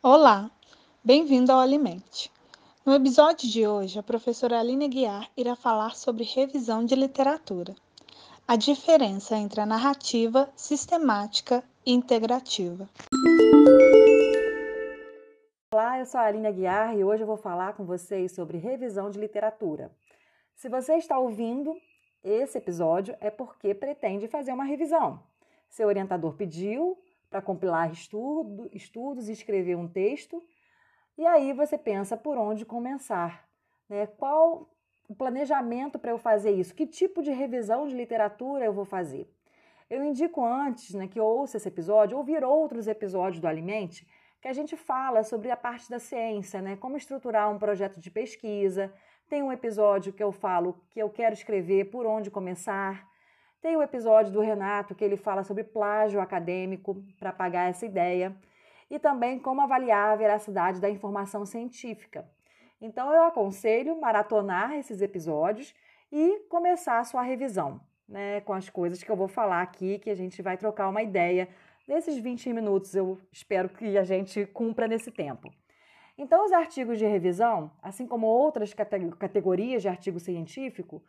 Olá, bem-vindo ao Alimente. No episódio de hoje, a professora Aline Guiar irá falar sobre revisão de literatura, a diferença entre a narrativa, sistemática e integrativa. Olá, eu sou a Aline Guiar e hoje eu vou falar com vocês sobre revisão de literatura. Se você está ouvindo esse episódio, é porque pretende fazer uma revisão. Seu orientador pediu para compilar estudo, estudos e escrever um texto, e aí você pensa por onde começar. Né? Qual o planejamento para eu fazer isso? Que tipo de revisão de literatura eu vou fazer? Eu indico antes né, que ouça esse episódio, ouvir outros episódios do Alimente, que a gente fala sobre a parte da ciência, né? Como estruturar um projeto de pesquisa. Tem um episódio que eu falo que eu quero escrever por onde começar. Tem o episódio do Renato que ele fala sobre plágio acadêmico para pagar essa ideia e também como avaliar a veracidade da informação científica. Então eu aconselho maratonar esses episódios e começar a sua revisão, né, com as coisas que eu vou falar aqui, que a gente vai trocar uma ideia Nesses 20 minutos, eu espero que a gente cumpra nesse tempo. Então, os artigos de revisão, assim como outras categorias de artigo científico,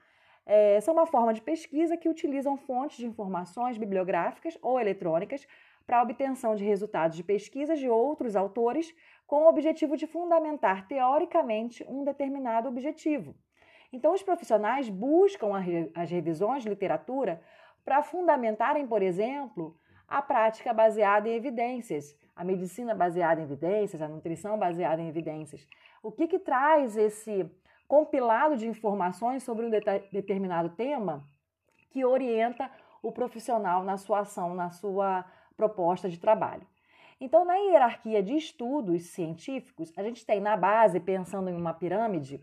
é, são uma forma de pesquisa que utilizam fontes de informações bibliográficas ou eletrônicas para a obtenção de resultados de pesquisas de outros autores com o objetivo de fundamentar teoricamente um determinado objetivo. Então, os profissionais buscam as revisões de literatura para fundamentarem, por exemplo, a prática baseada em evidências, a medicina baseada em evidências, a nutrição baseada em evidências. O que, que traz esse compilado de informações sobre um determinado tema que orienta o profissional na sua ação, na sua proposta de trabalho? Então, na hierarquia de estudos científicos, a gente tem na base, pensando em uma pirâmide,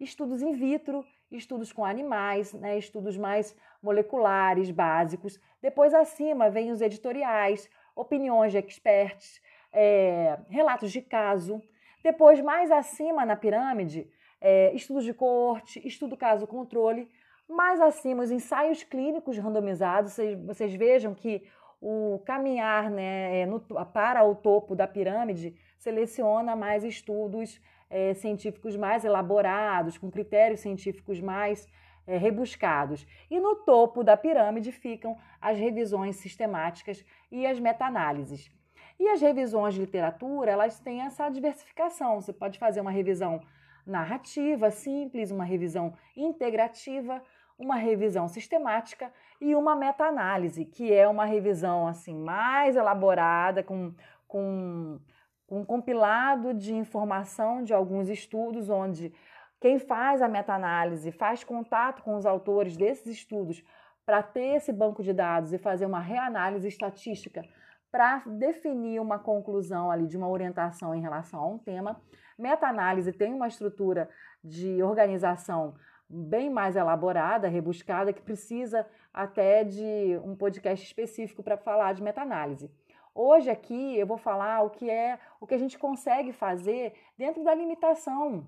estudos in vitro, estudos com animais, né, estudos mais moleculares, básicos. Depois, acima, vem os editoriais, opiniões de experts, é, relatos de caso. Depois, mais acima na pirâmide, é, estudos de corte, estudo caso-controle. Mais acima, os ensaios clínicos randomizados. Vocês, vocês vejam que o caminhar né, é, no, para o topo da pirâmide seleciona mais estudos é, científicos mais elaborados, com critérios científicos mais é, rebuscados. E no topo da pirâmide ficam as revisões sistemáticas e as meta-análises. E as revisões de literatura, elas têm essa diversificação. Você pode fazer uma revisão narrativa simples, uma revisão integrativa, uma revisão sistemática e uma meta-análise, que é uma revisão assim mais elaborada com, com um compilado de informação de alguns estudos onde quem faz a meta-análise faz contato com os autores desses estudos para ter esse banco de dados e fazer uma reanálise estatística para definir uma conclusão ali de uma orientação em relação a um tema. Meta-análise tem uma estrutura de organização bem mais elaborada, rebuscada, que precisa até de um podcast específico para falar de meta-análise. Hoje aqui eu vou falar o que é o que a gente consegue fazer dentro da limitação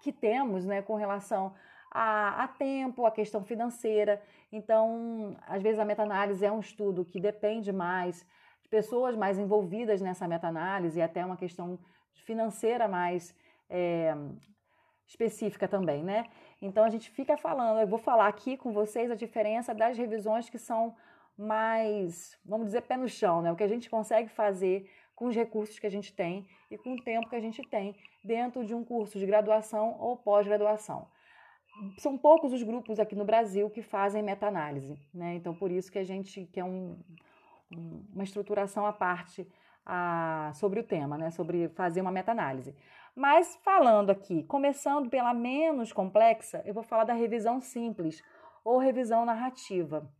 que temos, né, com relação a, a tempo, a questão financeira. Então, às vezes a meta-análise é um estudo que depende mais de pessoas mais envolvidas nessa meta-análise e até uma questão financeira mais é, específica também, né? Então a gente fica falando, eu vou falar aqui com vocês a diferença das revisões que são mais, vamos dizer, pé no chão, né? O que a gente consegue fazer com os recursos que a gente tem e com o tempo que a gente tem dentro de um curso de graduação ou pós-graduação. São poucos os grupos aqui no Brasil que fazem meta-análise, né? Então, por isso que a gente quer um, um, uma estruturação à parte a, sobre o tema, né? Sobre fazer uma meta-análise. Mas falando aqui, começando pela menos complexa, eu vou falar da revisão simples ou revisão narrativa.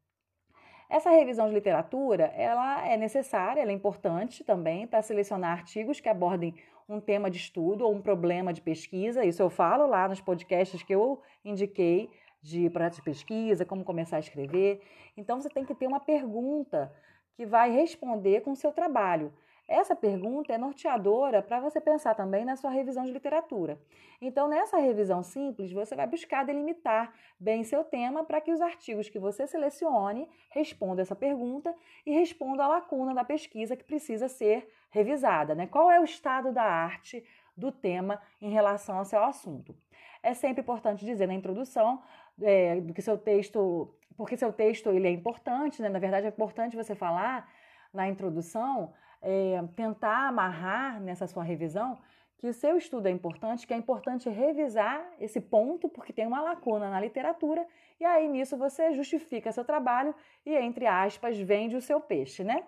Essa revisão de literatura, ela é necessária, ela é importante também para selecionar artigos que abordem um tema de estudo ou um problema de pesquisa. Isso eu falo lá nos podcasts que eu indiquei de projetos de pesquisa, como começar a escrever. Então você tem que ter uma pergunta que vai responder com o seu trabalho. Essa pergunta é norteadora para você pensar também na sua revisão de literatura. Então, nessa revisão simples, você vai buscar delimitar bem seu tema para que os artigos que você selecione respondam essa pergunta e respondam à lacuna da pesquisa que precisa ser revisada. Né? Qual é o estado da arte do tema em relação ao seu assunto? É sempre importante dizer na introdução é, do que seu texto, porque seu texto ele é importante, né? na verdade é importante você falar na introdução é, tentar amarrar nessa sua revisão que o seu estudo é importante, que é importante revisar esse ponto, porque tem uma lacuna na literatura, e aí nisso você justifica seu trabalho e, entre aspas, vende o seu peixe, né?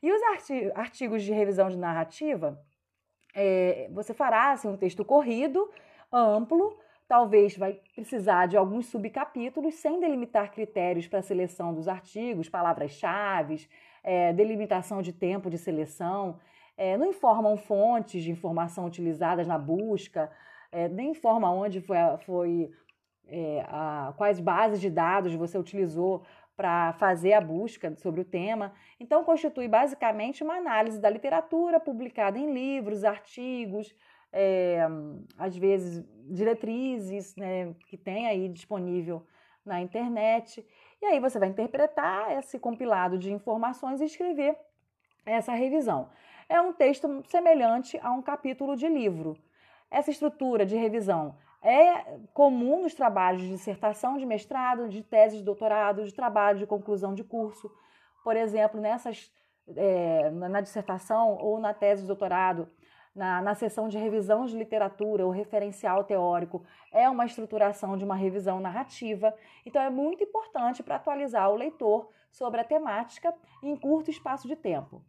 E os artigos de revisão de narrativa, é, você fará assim, um texto corrido, amplo, talvez vai precisar de alguns subcapítulos, sem delimitar critérios para a seleção dos artigos, palavras-chave, é, delimitação de tempo de seleção, é, não informam fontes de informação utilizadas na busca, é, nem informa onde foi, é, a, quais bases de dados você utilizou para fazer a busca sobre o tema. Então, constitui basicamente uma análise da literatura publicada em livros, artigos, é, às vezes diretrizes né, que tem aí disponível na internet. E aí você vai interpretar esse compilado de informações e escrever essa revisão. É um texto semelhante a um capítulo de livro. Essa estrutura de revisão é comum nos trabalhos de dissertação, de mestrado, de tese de doutorado, de trabalho de conclusão de curso. Por exemplo, nessas, é, na dissertação ou na tese de doutorado, na, na sessão de revisão de literatura, o referencial teórico é uma estruturação de uma revisão narrativa, então é muito importante para atualizar o leitor sobre a temática em curto espaço de tempo.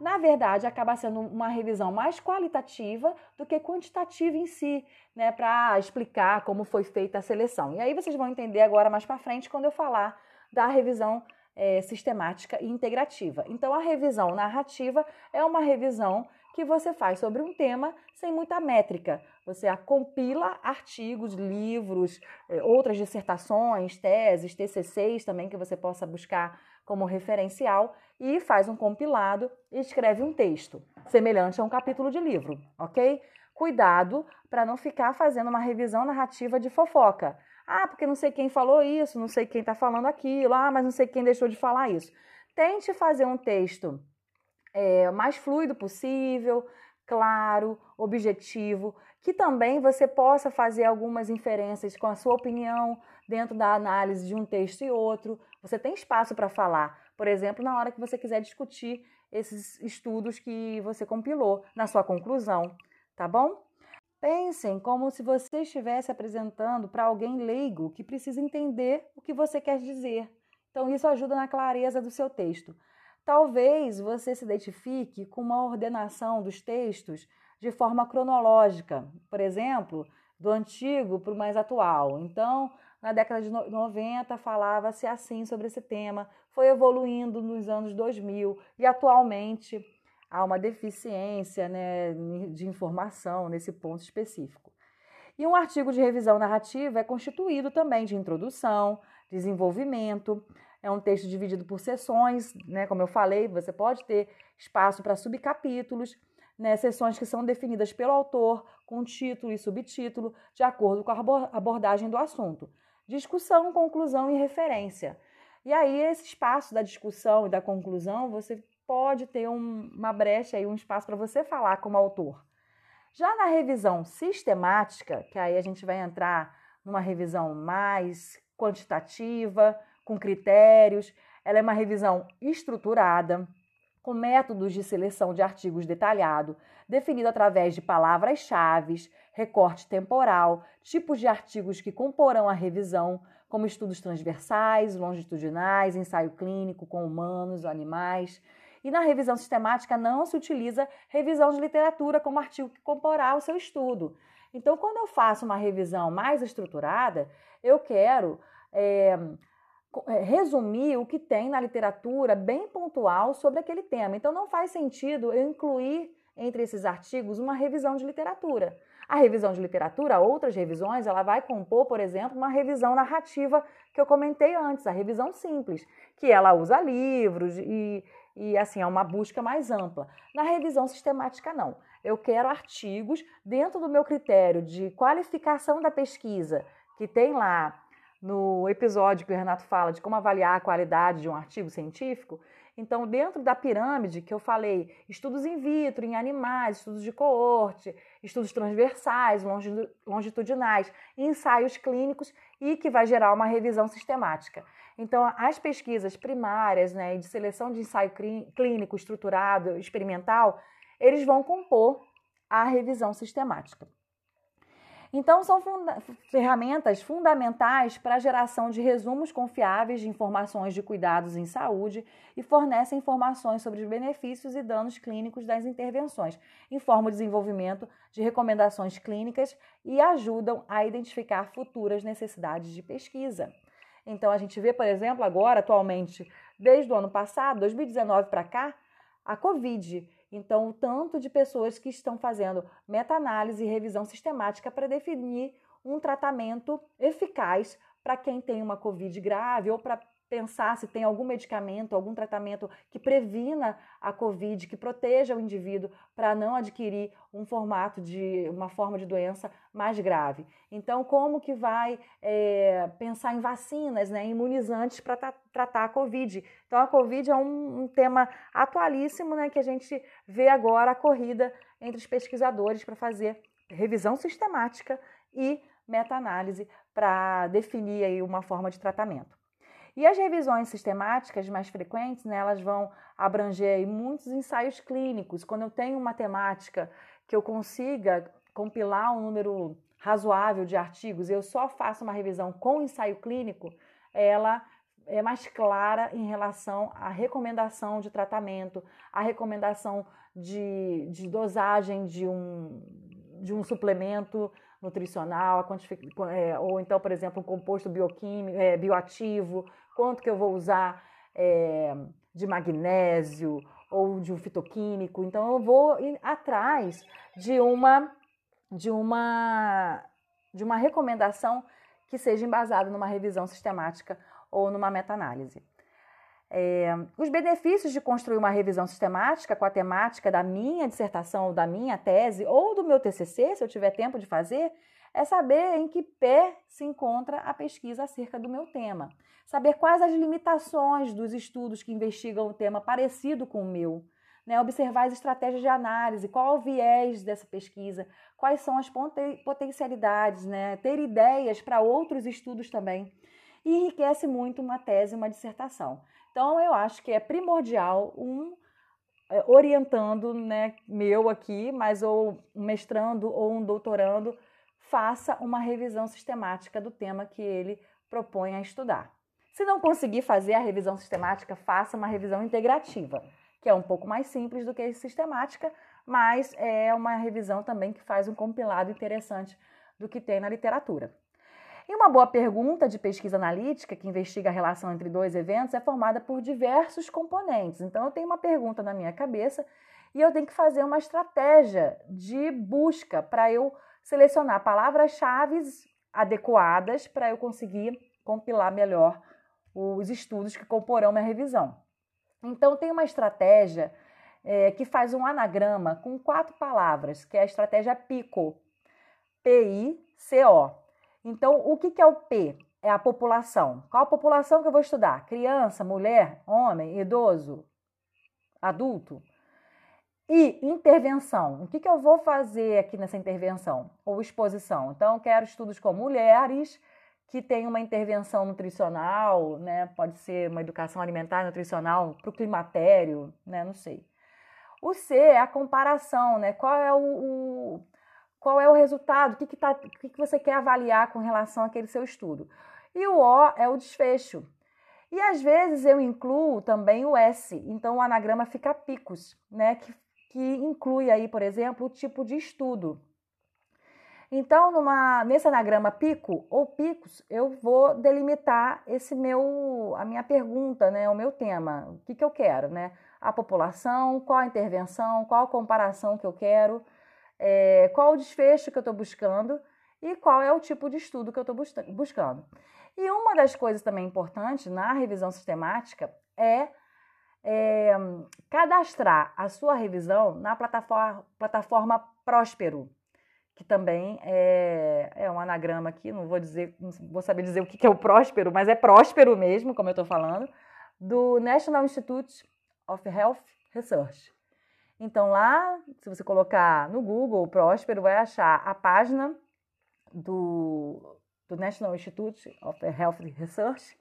Na verdade, acaba sendo uma revisão mais qualitativa do que quantitativa em si, né, para explicar como foi feita a seleção. E aí vocês vão entender agora mais para frente quando eu falar da revisão é, sistemática e integrativa. Então, a revisão narrativa é uma revisão que você faz sobre um tema sem muita métrica. Você compila artigos, livros, eh, outras dissertações, teses, TCCs também que você possa buscar como referencial e faz um compilado e escreve um texto, semelhante a um capítulo de livro, ok? Cuidado para não ficar fazendo uma revisão narrativa de fofoca. Ah, porque não sei quem falou isso, não sei quem está falando aquilo, ah, mas não sei quem deixou de falar isso. Tente fazer um texto é, mais fluido possível, claro, objetivo, que também você possa fazer algumas inferências com a sua opinião dentro da análise de um texto e outro. Você tem espaço para falar, por exemplo, na hora que você quiser discutir esses estudos que você compilou na sua conclusão, tá bom? Pensem como se você estivesse apresentando para alguém leigo que precisa entender o que você quer dizer. Então, isso ajuda na clareza do seu texto. Talvez você se identifique com uma ordenação dos textos de forma cronológica, por exemplo, do antigo para o mais atual. Então, na década de 90 falava-se assim sobre esse tema, foi evoluindo nos anos 2000 e atualmente há uma deficiência né, de informação nesse ponto específico. E um artigo de revisão narrativa é constituído também de introdução, desenvolvimento, é um texto dividido por sessões, né? Como eu falei, você pode ter espaço para subcapítulos, né? Sessões que são definidas pelo autor com título e subtítulo, de acordo com a abordagem do assunto. Discussão, conclusão e referência. E aí, esse espaço da discussão e da conclusão, você pode ter um, uma brecha aí, um espaço para você falar como autor. Já na revisão sistemática, que aí a gente vai entrar numa revisão mais quantitativa, com critérios, ela é uma revisão estruturada, com métodos de seleção de artigos detalhado, definido através de palavras-chave, recorte temporal, tipos de artigos que comporão a revisão, como estudos transversais, longitudinais, ensaio clínico com humanos animais. E na revisão sistemática não se utiliza revisão de literatura como artigo que comporá o seu estudo. Então, quando eu faço uma revisão mais estruturada, eu quero é, resumir o que tem na literatura bem pontual sobre aquele tema. Então não faz sentido eu incluir entre esses artigos uma revisão de literatura. A revisão de literatura, outras revisões, ela vai compor, por exemplo, uma revisão narrativa que eu comentei antes, a revisão simples, que ela usa livros e, e assim é uma busca mais ampla. Na revisão sistemática não. Eu quero artigos dentro do meu critério de qualificação da pesquisa, que tem lá no episódio que o Renato fala de como avaliar a qualidade de um artigo científico. Então, dentro da pirâmide que eu falei, estudos in vitro, em animais, estudos de coorte, estudos transversais, longitudinais, ensaios clínicos e que vai gerar uma revisão sistemática. Então, as pesquisas primárias né, de seleção de ensaio clínico estruturado, experimental, eles vão compor a revisão sistemática. Então, são funda ferramentas fundamentais para a geração de resumos confiáveis de informações de cuidados em saúde e fornecem informações sobre os benefícios e danos clínicos das intervenções, informam o desenvolvimento de recomendações clínicas e ajudam a identificar futuras necessidades de pesquisa. Então, a gente vê, por exemplo, agora, atualmente, desde o ano passado, 2019 para cá, a Covid então, o tanto de pessoas que estão fazendo meta-análise e revisão sistemática para definir um tratamento eficaz para quem tem uma Covid grave ou para pensar se tem algum medicamento, algum tratamento que previna a Covid, que proteja o indivíduo para não adquirir um formato de uma forma de doença mais grave. Então, como que vai é, pensar em vacinas, né, imunizantes para tratar a Covid? Então, a Covid é um, um tema atualíssimo, né, que a gente vê agora a corrida entre os pesquisadores para fazer revisão sistemática e meta-análise para definir aí uma forma de tratamento. E as revisões sistemáticas mais frequentes, né, elas vão abranger muitos ensaios clínicos. Quando eu tenho uma temática que eu consiga compilar um número razoável de artigos, eu só faço uma revisão com ensaio clínico, ela é mais clara em relação à recomendação de tratamento, à recomendação de, de dosagem de um, de um suplemento nutricional, é, ou então, por exemplo, um composto bioquímico, é, bioativo, quanto que eu vou usar é, de magnésio ou de um fitoquímico. Então eu vou atrás de uma de uma de uma recomendação que seja embasada numa revisão sistemática ou numa meta-análise. É, os benefícios de construir uma revisão sistemática com a temática da minha dissertação, da minha tese ou do meu TCC, se eu tiver tempo de fazer, é saber em que pé se encontra a pesquisa acerca do meu tema. Saber quais as limitações dos estudos que investigam o tema parecido com o meu. Né? Observar as estratégias de análise, qual o viés dessa pesquisa, quais são as potencialidades, né? ter ideias para outros estudos também. E enriquece muito uma tese, uma dissertação. Então, eu acho que é primordial um é, orientando, né, meu aqui, mas ou um mestrando ou um doutorando faça uma revisão sistemática do tema que ele propõe a estudar. Se não conseguir fazer a revisão sistemática, faça uma revisão integrativa, que é um pouco mais simples do que a sistemática, mas é uma revisão também que faz um compilado interessante do que tem na literatura. E uma boa pergunta de pesquisa analítica que investiga a relação entre dois eventos é formada por diversos componentes. Então, eu tenho uma pergunta na minha cabeça e eu tenho que fazer uma estratégia de busca para eu selecionar palavras-chave adequadas para eu conseguir compilar melhor os estudos que comporão minha revisão. Então, tem uma estratégia é, que faz um anagrama com quatro palavras, que é a estratégia PICO. P-I-C-O. Então, o que, que é o P? É a população. Qual a população que eu vou estudar? Criança, mulher, homem, idoso, adulto? E intervenção. O que, que eu vou fazer aqui nessa intervenção? Ou exposição. Então, eu quero estudos com mulheres que têm uma intervenção nutricional, né? Pode ser uma educação alimentar nutricional para o climatério, né? Não sei. O C é a comparação, né? Qual é o, o qual é o resultado? O que, que, tá, o que, que você quer avaliar com relação àquele seu estudo? E o O é o desfecho. E às vezes eu incluo também o S, então o anagrama fica picos, né? Que que inclui aí, por exemplo, o tipo de estudo. Então, numa, nesse anagrama pico ou picos, eu vou delimitar esse meu, a minha pergunta, né, o meu tema, o que, que eu quero, né? A população, qual a intervenção, qual a comparação que eu quero, é, qual o desfecho que eu estou buscando e qual é o tipo de estudo que eu estou buscando. E uma das coisas também importantes na revisão sistemática é é, cadastrar a sua revisão na plataforma, plataforma Próspero, que também é, é um anagrama aqui, não vou dizer, não vou saber dizer o que é o Próspero, mas é Próspero mesmo, como eu estou falando, do National Institute of Health Research. Então lá, se você colocar no Google Próspero, vai achar a página do, do National Institute of Health Research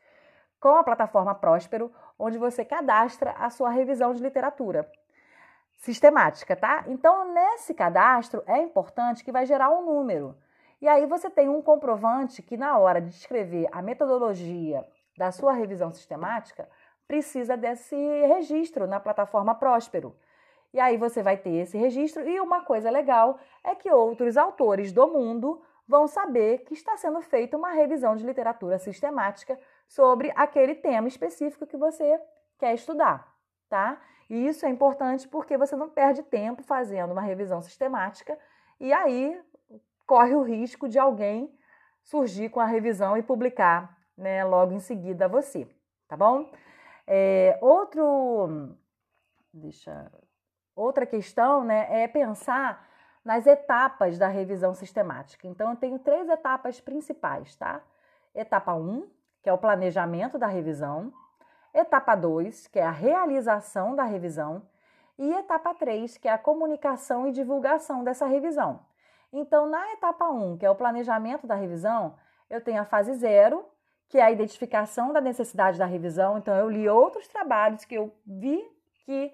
com a plataforma Próspero, onde você cadastra a sua revisão de literatura sistemática, tá? Então, nesse cadastro é importante que vai gerar um número. E aí você tem um comprovante que na hora de escrever a metodologia da sua revisão sistemática, precisa desse registro na plataforma Próspero. E aí você vai ter esse registro e uma coisa legal é que outros autores do mundo vão saber que está sendo feita uma revisão de literatura sistemática sobre aquele tema específico que você quer estudar, tá? E isso é importante porque você não perde tempo fazendo uma revisão sistemática e aí corre o risco de alguém surgir com a revisão e publicar né, logo em seguida você, tá bom? É, outro, deixa, outra questão né, é pensar nas etapas da revisão sistemática. Então, eu tenho três etapas principais, tá? Etapa 1, um, que é o planejamento da revisão. Etapa 2, que é a realização da revisão. E etapa 3, que é a comunicação e divulgação dessa revisão. Então, na etapa 1, um, que é o planejamento da revisão, eu tenho a fase 0, que é a identificação da necessidade da revisão. Então, eu li outros trabalhos que eu vi que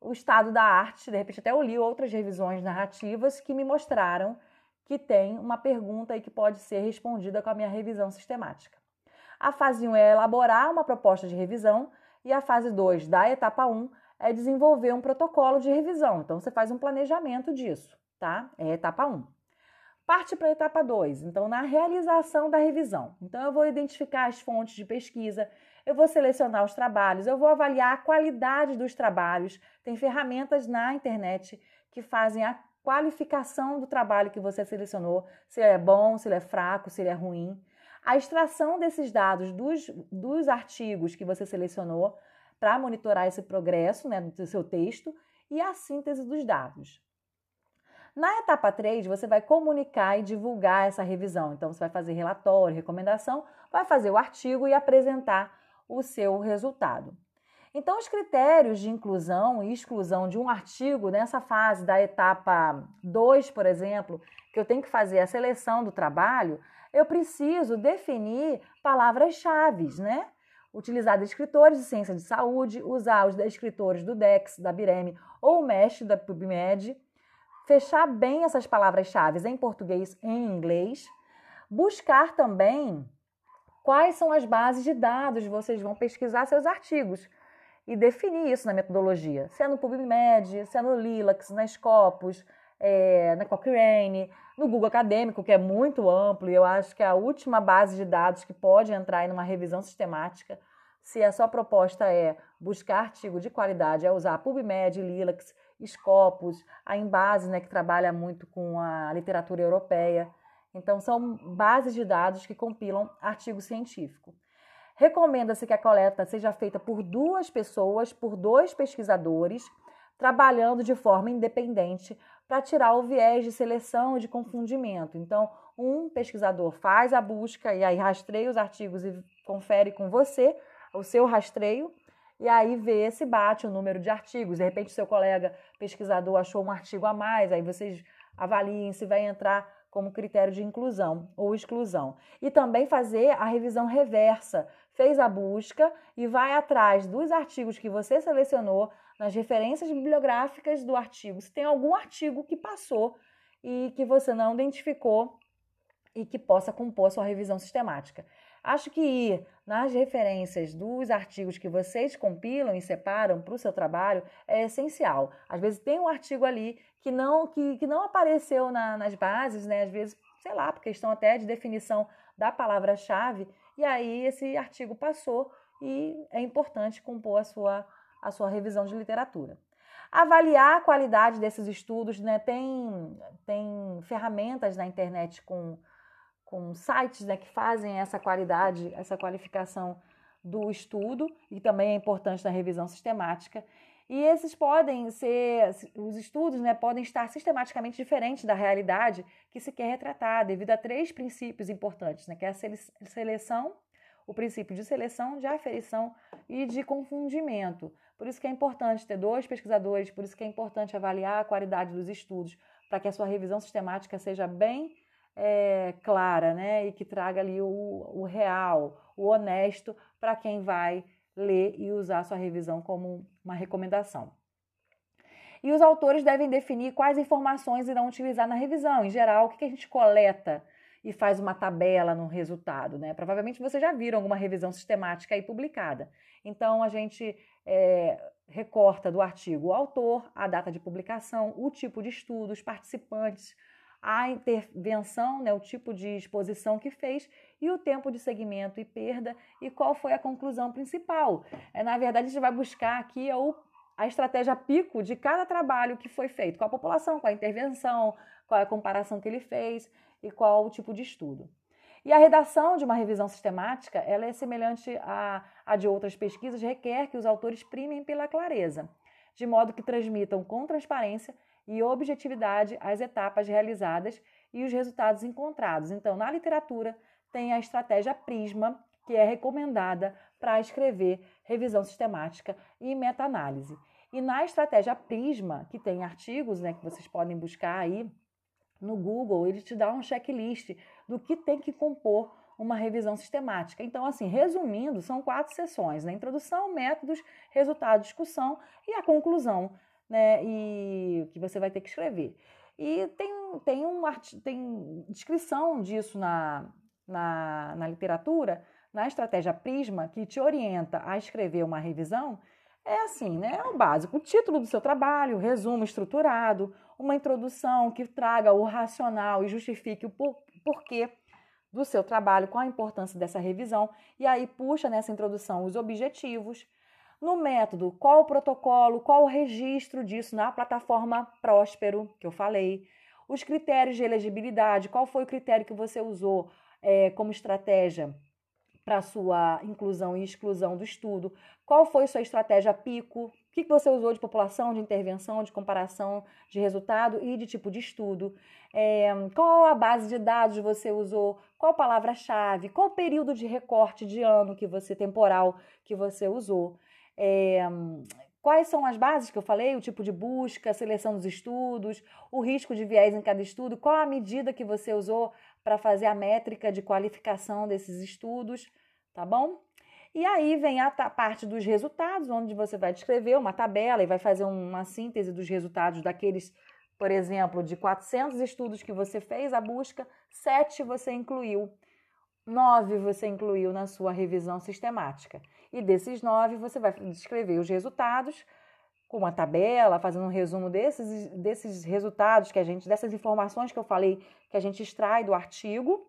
o estado da arte, de repente até eu li outras revisões narrativas que me mostraram que tem uma pergunta aí que pode ser respondida com a minha revisão sistemática. A fase 1 é elaborar uma proposta de revisão e a fase 2 da etapa 1 é desenvolver um protocolo de revisão. Então você faz um planejamento disso, tá? É a etapa 1. Parte para a etapa 2, então na realização da revisão. Então eu vou identificar as fontes de pesquisa, eu vou selecionar os trabalhos, eu vou avaliar a qualidade dos trabalhos. Tem ferramentas na internet que fazem a qualificação do trabalho que você selecionou, se ele é bom, se ele é fraco, se ele é ruim. A extração desses dados dos, dos artigos que você selecionou para monitorar esse progresso né, do seu texto e a síntese dos dados. Na etapa 3, você vai comunicar e divulgar essa revisão. Então, você vai fazer relatório, recomendação, vai fazer o artigo e apresentar o seu resultado. Então, os critérios de inclusão e exclusão de um artigo nessa fase da etapa 2, por exemplo, que eu tenho que fazer a seleção do trabalho, eu preciso definir palavras-chave, né? Utilizar descritores de ciência de saúde, usar os descritores do DEX, da BIREM ou o MESH da PubMed, fechar bem essas palavras-chave em português e em inglês, buscar também quais são as bases de dados vocês vão pesquisar seus artigos e definir isso na metodologia, se é no PubMed, se é no Lilacs, na Scopus, é, na Cochrane, no Google Acadêmico, que é muito amplo, e eu acho que é a última base de dados que pode entrar em uma revisão sistemática. Se a sua proposta é buscar artigo de qualidade, é usar PubMed, Lilacs, Scopus, a Embase, né, que trabalha muito com a literatura europeia. Então, são bases de dados que compilam artigo científico. Recomenda-se que a coleta seja feita por duas pessoas, por dois pesquisadores, trabalhando de forma independente para tirar o viés de seleção de confundimento. Então, um pesquisador faz a busca e aí rastreia os artigos e confere com você o seu rastreio, e aí vê se bate o número de artigos. De repente, seu colega pesquisador achou um artigo a mais, aí vocês avaliem se vai entrar como critério de inclusão ou exclusão. E também fazer a revisão reversa. Fez a busca e vai atrás dos artigos que você selecionou nas referências bibliográficas do artigo. Se tem algum artigo que passou e que você não identificou e que possa compor sua revisão sistemática. Acho que ir nas referências dos artigos que vocês compilam e separam para o seu trabalho é essencial. Às vezes tem um artigo ali que não, que, que não apareceu na, nas bases, né? Às vezes, sei lá, por questão até de definição da palavra-chave, e aí esse artigo passou e é importante compor a sua, a sua revisão de literatura. Avaliar a qualidade desses estudos, né? Tem, tem ferramentas na internet com com sites né, que fazem essa qualidade, essa qualificação do estudo e também é importante na revisão sistemática. E esses podem ser, os estudos né, podem estar sistematicamente diferentes da realidade que se quer retratar, devido a três princípios importantes, né, que é a seleção, o princípio de seleção, de aferição e de confundimento. Por isso que é importante ter dois pesquisadores, por isso que é importante avaliar a qualidade dos estudos, para que a sua revisão sistemática seja bem é, clara né, e que traga ali o, o real, o honesto para quem vai ler e usar a sua revisão como uma recomendação. E os autores devem definir quais informações irão utilizar na revisão. Em geral, o que a gente coleta e faz uma tabela no resultado, né? Provavelmente vocês já viram alguma revisão sistemática aí publicada. Então, a gente é, recorta do artigo o autor, a data de publicação, o tipo de estudo, os participantes, a intervenção, né, o tipo de exposição que fez e o tempo de segmento e perda e qual foi a conclusão principal. É, na verdade, a gente vai buscar aqui o, a estratégia pico de cada trabalho que foi feito com a população, com a intervenção, qual é a comparação que ele fez e qual o tipo de estudo. E a redação de uma revisão sistemática, ela é semelhante à, à de outras pesquisas, requer que os autores primem pela clareza, de modo que transmitam com transparência e objetividade as etapas realizadas e os resultados encontrados. Então, na literatura, tem a estratégia Prisma, que é recomendada para escrever revisão sistemática e meta-análise. E na estratégia Prisma, que tem artigos né, que vocês podem buscar aí no Google, ele te dá um checklist do que tem que compor uma revisão sistemática. Então, assim, resumindo, são quatro sessões: né? introdução, métodos, resultado, discussão e a conclusão né? E que você vai ter que escrever. E tem, tem, um, tem descrição disso na, na, na literatura, na estratégia Prisma, que te orienta a escrever uma revisão. É assim, né? É o básico: o título do seu trabalho, resumo estruturado, uma introdução que traga o racional e justifique o por, porquê do seu trabalho, qual a importância dessa revisão, e aí puxa nessa introdução os objetivos, no método, qual o protocolo, qual o registro disso na plataforma Próspero, que eu falei, os critérios de elegibilidade, qual foi o critério que você usou é, como estratégia para sua inclusão e exclusão do estudo, qual foi sua estratégia pico, o que você usou de população, de intervenção, de comparação de resultado e de tipo de estudo, é, qual a base de dados você usou, qual palavra-chave, qual período de recorte de ano que você temporal que você usou. É, quais são as bases que eu falei? O tipo de busca, a seleção dos estudos, o risco de viés em cada estudo, qual a medida que você usou para fazer a métrica de qualificação desses estudos, tá bom? E aí vem a parte dos resultados, onde você vai descrever uma tabela e vai fazer uma síntese dos resultados daqueles, por exemplo, de 400 estudos que você fez a busca, sete você incluiu, nove você incluiu na sua revisão sistemática. E desses nove, você vai descrever os resultados com uma tabela, fazendo um resumo desses, desses resultados que a gente, dessas informações que eu falei, que a gente extrai do artigo.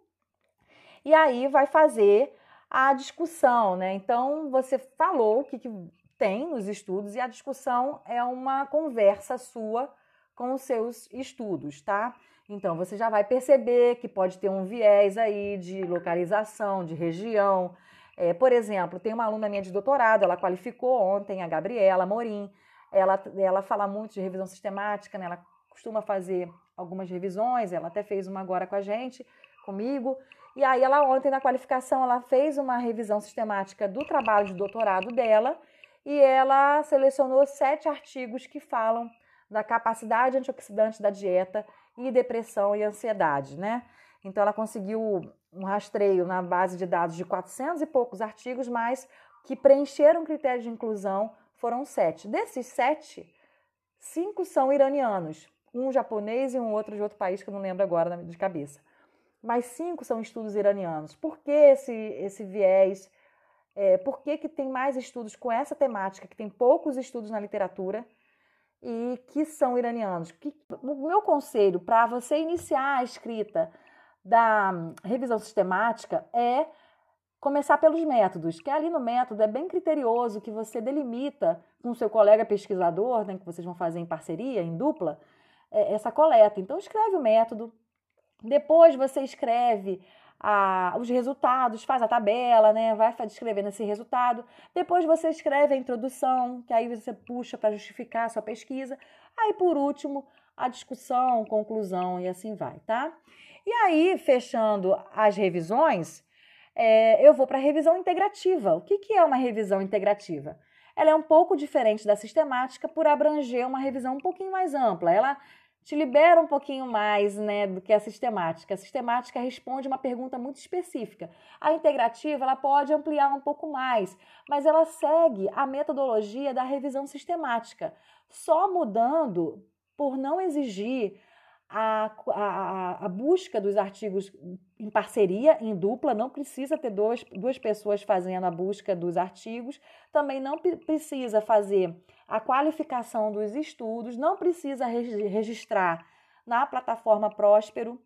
E aí vai fazer a discussão, né? Então, você falou o que, que tem nos estudos e a discussão é uma conversa sua com os seus estudos, tá? Então, você já vai perceber que pode ter um viés aí de localização, de região, é, por exemplo, tem uma aluna minha de doutorado, ela qualificou ontem, a Gabriela Morim. Ela, ela fala muito de revisão sistemática, né? ela costuma fazer algumas revisões, ela até fez uma agora com a gente, comigo. E aí, ela ontem, na qualificação, ela fez uma revisão sistemática do trabalho de doutorado dela e ela selecionou sete artigos que falam da capacidade antioxidante da dieta e depressão e ansiedade, né? Então, ela conseguiu um rastreio na base de dados de 400 e poucos artigos, mas que preencheram critério de inclusão foram sete. Desses sete, cinco são iranianos, um japonês e um outro de outro país que eu não lembro agora de cabeça. Mas cinco são estudos iranianos. Por que esse, esse viés? É, por que, que tem mais estudos com essa temática, que tem poucos estudos na literatura e que são iranianos? Que, o meu conselho para você iniciar a escrita da revisão sistemática é começar pelos métodos, que ali no método é bem criterioso, que você delimita com o seu colega pesquisador, né, que vocês vão fazer em parceria, em dupla, é, essa coleta. Então, escreve o método, depois você escreve a, os resultados, faz a tabela, né? Vai descrevendo esse resultado. Depois você escreve a introdução, que aí você puxa para justificar a sua pesquisa. Aí, por último, a discussão, conclusão e assim vai, tá? E aí, fechando as revisões, é, eu vou para a revisão integrativa. O que, que é uma revisão integrativa? Ela é um pouco diferente da sistemática por abranger uma revisão um pouquinho mais ampla. Ela te libera um pouquinho mais né, do que a sistemática. A sistemática responde uma pergunta muito específica. A integrativa ela pode ampliar um pouco mais, mas ela segue a metodologia da revisão sistemática, só mudando por não exigir a, a, a, busca dos artigos em parceria, em dupla, não precisa ter dois, duas pessoas fazendo a busca dos artigos, também não precisa fazer a qualificação dos estudos, não precisa registrar na plataforma Próspero.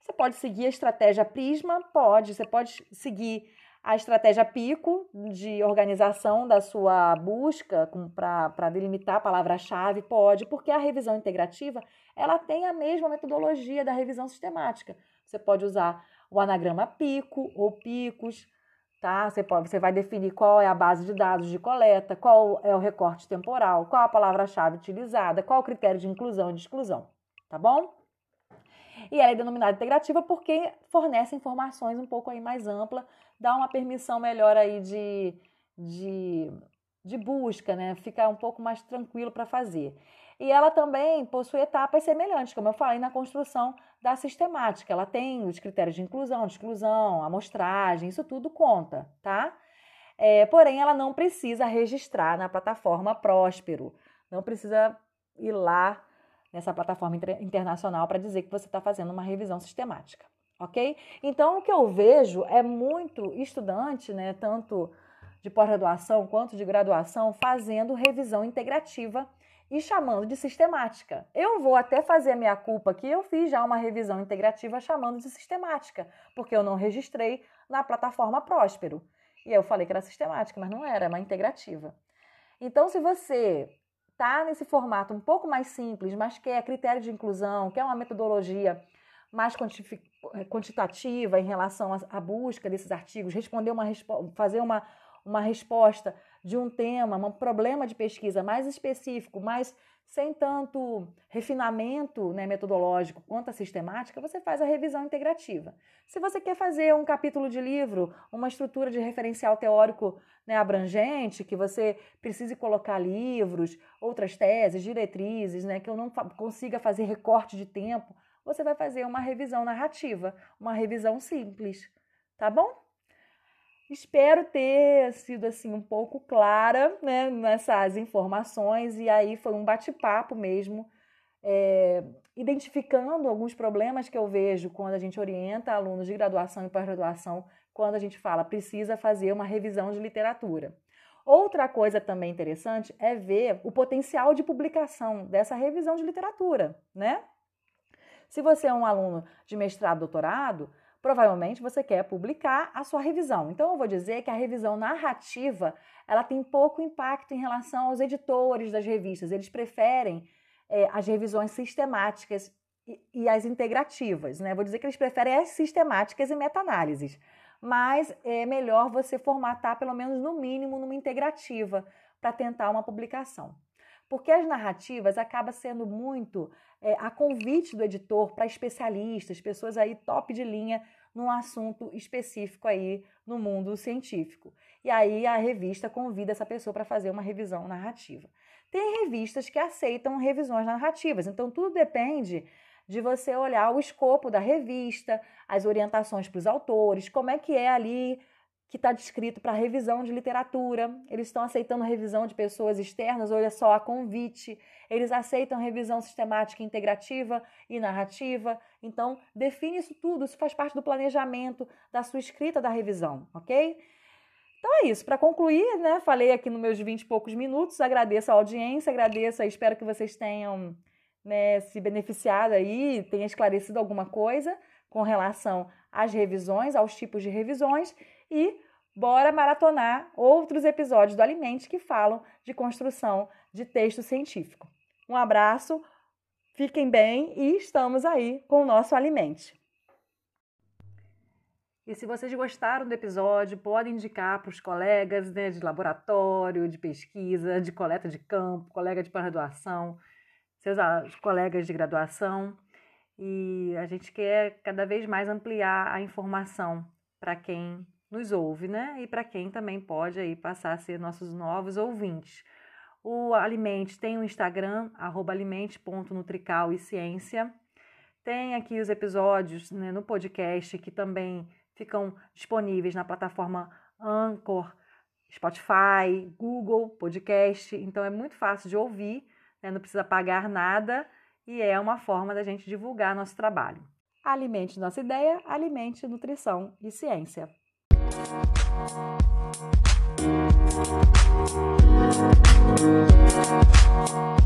Você pode seguir a estratégia Prisma, pode, você pode seguir a estratégia Pico de organização da sua busca para delimitar a palavra-chave, pode, porque a revisão integrativa ela tem a mesma metodologia da revisão sistemática. Você pode usar o anagrama Pico ou Picos, tá? Você, pode, você vai definir qual é a base de dados de coleta, qual é o recorte temporal, qual a palavra-chave utilizada, qual o critério de inclusão e de exclusão, tá bom? E ela é denominada integrativa porque fornece informações um pouco aí mais ampla, dá uma permissão melhor aí de, de, de busca, né? Ficar um pouco mais tranquilo para fazer. E ela também possui etapas semelhantes, como eu falei na construção da sistemática. Ela tem os critérios de inclusão, de exclusão, amostragem, isso tudo conta, tá? É, porém, ela não precisa registrar na plataforma Próspero. Não precisa ir lá nessa plataforma internacional para dizer que você está fazendo uma revisão sistemática, ok? Então, o que eu vejo é muito estudante, né, tanto de pós-graduação quanto de graduação, fazendo revisão integrativa e chamando de sistemática. Eu vou até fazer a minha culpa aqui, eu fiz já uma revisão integrativa chamando de sistemática, porque eu não registrei na plataforma Próspero. E eu falei que era sistemática, mas não era, é uma integrativa. Então, se você está nesse formato um pouco mais simples, mas que é critério de inclusão, que é uma metodologia mais quantitativa em relação à busca desses artigos, responder uma fazer uma, uma resposta de um tema, um problema de pesquisa mais específico, mais sem tanto refinamento né, metodológico quanto a sistemática, você faz a revisão integrativa. Se você quer fazer um capítulo de livro, uma estrutura de referencial teórico né, abrangente, que você precise colocar livros, outras teses, diretrizes, né, que eu não consiga fazer recorte de tempo, você vai fazer uma revisão narrativa, uma revisão simples, tá bom? Espero ter sido assim um pouco clara né, nessas informações e aí foi um bate-papo mesmo, é, identificando alguns problemas que eu vejo quando a gente orienta alunos de graduação e pós-graduação, quando a gente fala precisa fazer uma revisão de literatura. Outra coisa também interessante é ver o potencial de publicação dessa revisão de literatura, né? Se você é um aluno de mestrado, doutorado, provavelmente você quer publicar a sua revisão. Então eu vou dizer que a revisão narrativa, ela tem pouco impacto em relação aos editores das revistas. Eles preferem é, as revisões sistemáticas e, e, as integrativas, né? Vou dizer que eles preferem as sistemáticas e meta-análises. Mas é melhor você formatar pelo menos no mínimo numa integrativa para tentar uma publicação. Porque as narrativas acabam sendo muito é, a convite do editor para especialistas, pessoas aí top de linha num assunto específico aí no mundo científico. E aí a revista convida essa pessoa para fazer uma revisão narrativa. Tem revistas que aceitam revisões narrativas, então tudo depende de você olhar o escopo da revista, as orientações para os autores, como é que é ali que está descrito para revisão de literatura. Eles estão aceitando revisão de pessoas externas, olha só, a convite. Eles aceitam revisão sistemática integrativa e narrativa. Então, define isso tudo, isso faz parte do planejamento da sua escrita da revisão, ok? Então é isso. Para concluir, né? Falei aqui nos meus 20 e poucos minutos. Agradeço a audiência, agradeço, espero que vocês tenham né, se beneficiado aí, tenha esclarecido alguma coisa com relação às revisões, aos tipos de revisões e bora maratonar outros episódios do Alimente que falam de construção de texto científico. Um abraço, fiquem bem e estamos aí com o nosso Alimente. E se vocês gostaram do episódio, podem indicar para os colegas né, de laboratório, de pesquisa, de coleta de campo, colega de pós-graduação, seus colegas de graduação. E a gente quer cada vez mais ampliar a informação para quem nos ouve, né? E para quem também pode aí passar a ser nossos novos ouvintes. O Alimente tem o Instagram, alimente.nutrical e ciência. Tem aqui os episódios né, no podcast que também ficam disponíveis na plataforma Anchor, Spotify, Google Podcast. Então é muito fácil de ouvir, né, não precisa pagar nada e é uma forma da gente divulgar nosso trabalho. Alimente nossa ideia, alimente nutrição e ciência. Thank you.